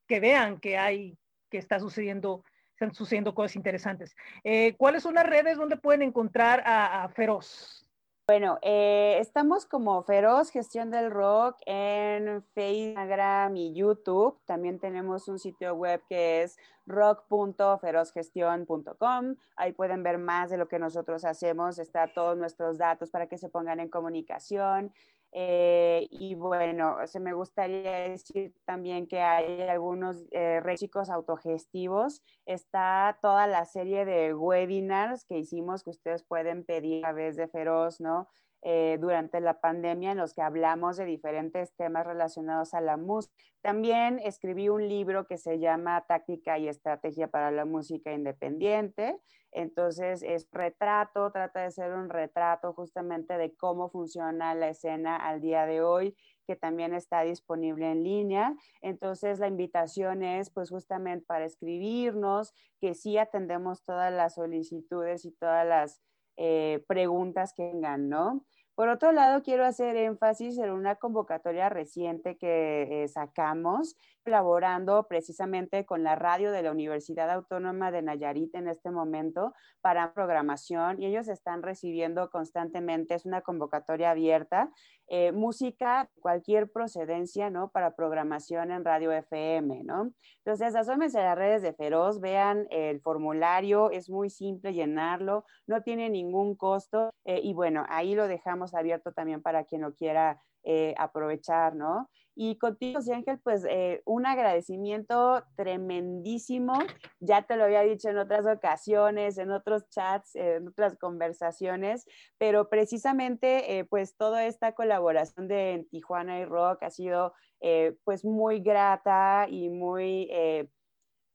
que vean que hay, que está sucediendo, están sucediendo cosas interesantes. Eh, ¿Cuáles son las redes donde pueden encontrar a, Feroz? Bueno, eh, estamos como Feroz Gestión del Rock en Facebook, Instagram y YouTube. También tenemos un sitio web que es rock.ferozgestion.com. Ahí pueden ver más de lo que nosotros hacemos. Está todos nuestros datos para que se pongan en comunicación. Eh, y bueno, se me gustaría decir también que hay algunos eh, chicos autogestivos. Está toda la serie de webinars que hicimos que ustedes pueden pedir a través de Feroz, ¿no? Eh, durante la pandemia en los que hablamos de diferentes temas relacionados a la música. También escribí un libro que se llama Táctica y Estrategia para la Música Independiente. Entonces es retrato, trata de ser un retrato justamente de cómo funciona la escena al día de hoy, que también está disponible en línea. Entonces la invitación es pues justamente para escribirnos, que sí atendemos todas las solicitudes y todas las eh, preguntas que tengan, ¿no? Por otro lado, quiero hacer énfasis en una convocatoria reciente que eh, sacamos, colaborando precisamente con la radio de la Universidad Autónoma de Nayarit en este momento para programación y ellos están recibiendo constantemente, es una convocatoria abierta, eh, música, cualquier procedencia, ¿no? Para programación en radio FM, ¿no? Entonces, asómense a las redes de Feroz, vean el formulario, es muy simple llenarlo, no tiene ningún costo eh, y bueno, ahí lo dejamos abierto también para quien lo quiera eh, aprovechar, ¿no? Y contigo, Ángel, pues eh, un agradecimiento tremendísimo. Ya te lo había dicho en otras ocasiones, en otros chats, en otras conversaciones, pero precisamente eh, pues toda esta colaboración de Tijuana y Rock ha sido eh, pues muy grata y muy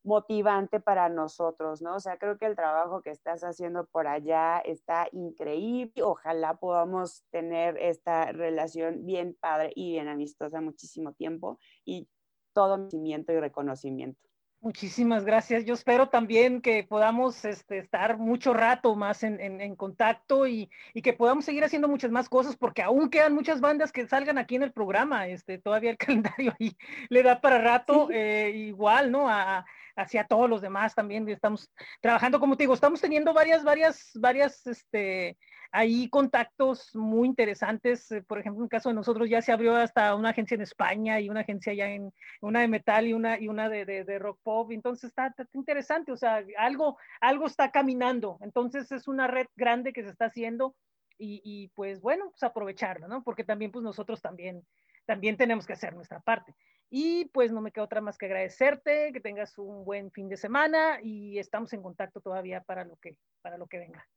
motivante para nosotros, ¿no? O sea, creo que el trabajo que estás haciendo por allá está increíble. Ojalá podamos tener esta relación bien padre y bien amistosa muchísimo tiempo y todo conocimiento y reconocimiento. Muchísimas gracias. Yo espero también que podamos este, estar mucho rato más en, en, en contacto y, y, que podamos seguir haciendo muchas más cosas porque aún quedan muchas bandas que salgan aquí en el programa. Este, todavía el calendario ahí le da para rato. Sí. Eh, igual, ¿no? A, hacia todos los demás también estamos trabajando, como te digo, estamos teniendo varias, varias, varias, este, ahí contactos muy interesantes. Eh, por ejemplo, en el caso de nosotros ya se abrió hasta una agencia en España y una agencia ya en, una de metal y una, y una de, de, rock pop. Entonces está, interesante, o sea, algo, algo está caminando. Entonces es una red grande que se está haciendo y, y pues bueno, pues aprovecharla, ¿no? Porque también pues nosotros también, también tenemos que hacer nuestra parte. Y pues no me queda otra más que agradecerte, que tengas un buen fin de semana y estamos en contacto todavía para lo que, para lo que venga.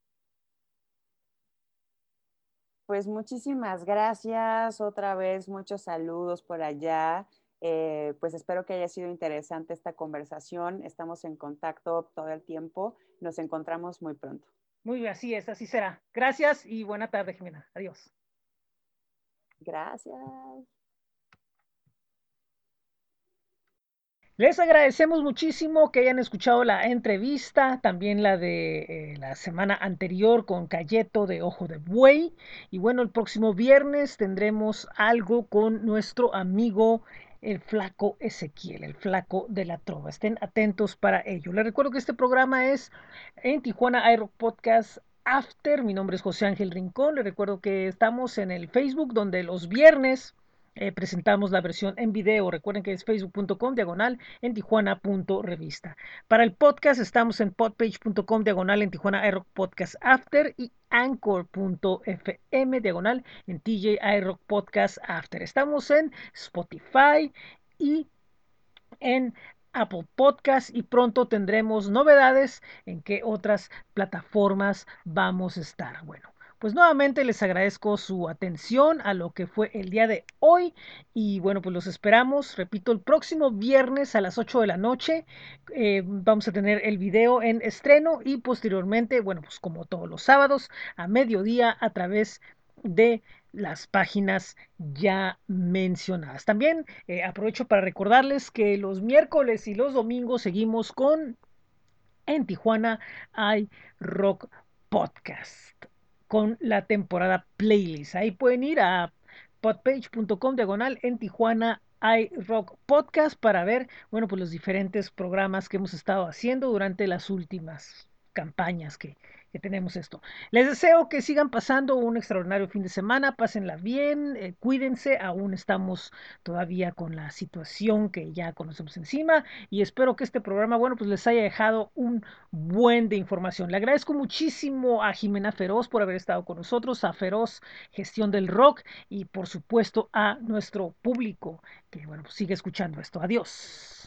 Pues muchísimas gracias, otra vez muchos saludos por allá. Eh, pues espero que haya sido interesante esta conversación. Estamos en contacto todo el tiempo. Nos encontramos muy pronto. Muy bien, así es, así será. Gracias y buena tarde, Jimena. Adiós. Gracias. Les agradecemos muchísimo que hayan escuchado la entrevista, también la de eh, la semana anterior con Cayeto de Ojo de Buey. Y bueno, el próximo viernes tendremos algo con nuestro amigo el flaco Ezequiel, el flaco de la trova. Estén atentos para ello. Les recuerdo que este programa es en Tijuana Aero Podcast After. Mi nombre es José Ángel Rincón. Les recuerdo que estamos en el Facebook donde los viernes eh, presentamos la versión en video. Recuerden que es facebook.com diagonal en tijuana.revista. Para el podcast estamos en podpage.com diagonal en Tijuana Podcast After y anchor.fm diagonal en TJ Podcast After. Estamos en Spotify y en Apple Podcast y pronto tendremos novedades en qué otras plataformas vamos a estar. Bueno, pues nuevamente les agradezco su atención a lo que fue el día de hoy y bueno, pues los esperamos, repito, el próximo viernes a las 8 de la noche eh, vamos a tener el video en estreno y posteriormente, bueno, pues como todos los sábados a mediodía a través de las páginas ya mencionadas. También eh, aprovecho para recordarles que los miércoles y los domingos seguimos con en Tijuana hay Rock Podcast con la temporada playlist. Ahí pueden ir a podpage.com diagonal en Tijuana iRock Podcast para ver, bueno, pues los diferentes programas que hemos estado haciendo durante las últimas campañas que, que tenemos esto. Les deseo que sigan pasando un extraordinario fin de semana, pásenla bien, eh, cuídense, aún estamos todavía con la situación que ya conocemos encima y espero que este programa, bueno, pues les haya dejado un buen de información. Le agradezco muchísimo a Jimena Feroz por haber estado con nosotros, a Feroz Gestión del Rock y por supuesto a nuestro público que, bueno, pues sigue escuchando esto. Adiós.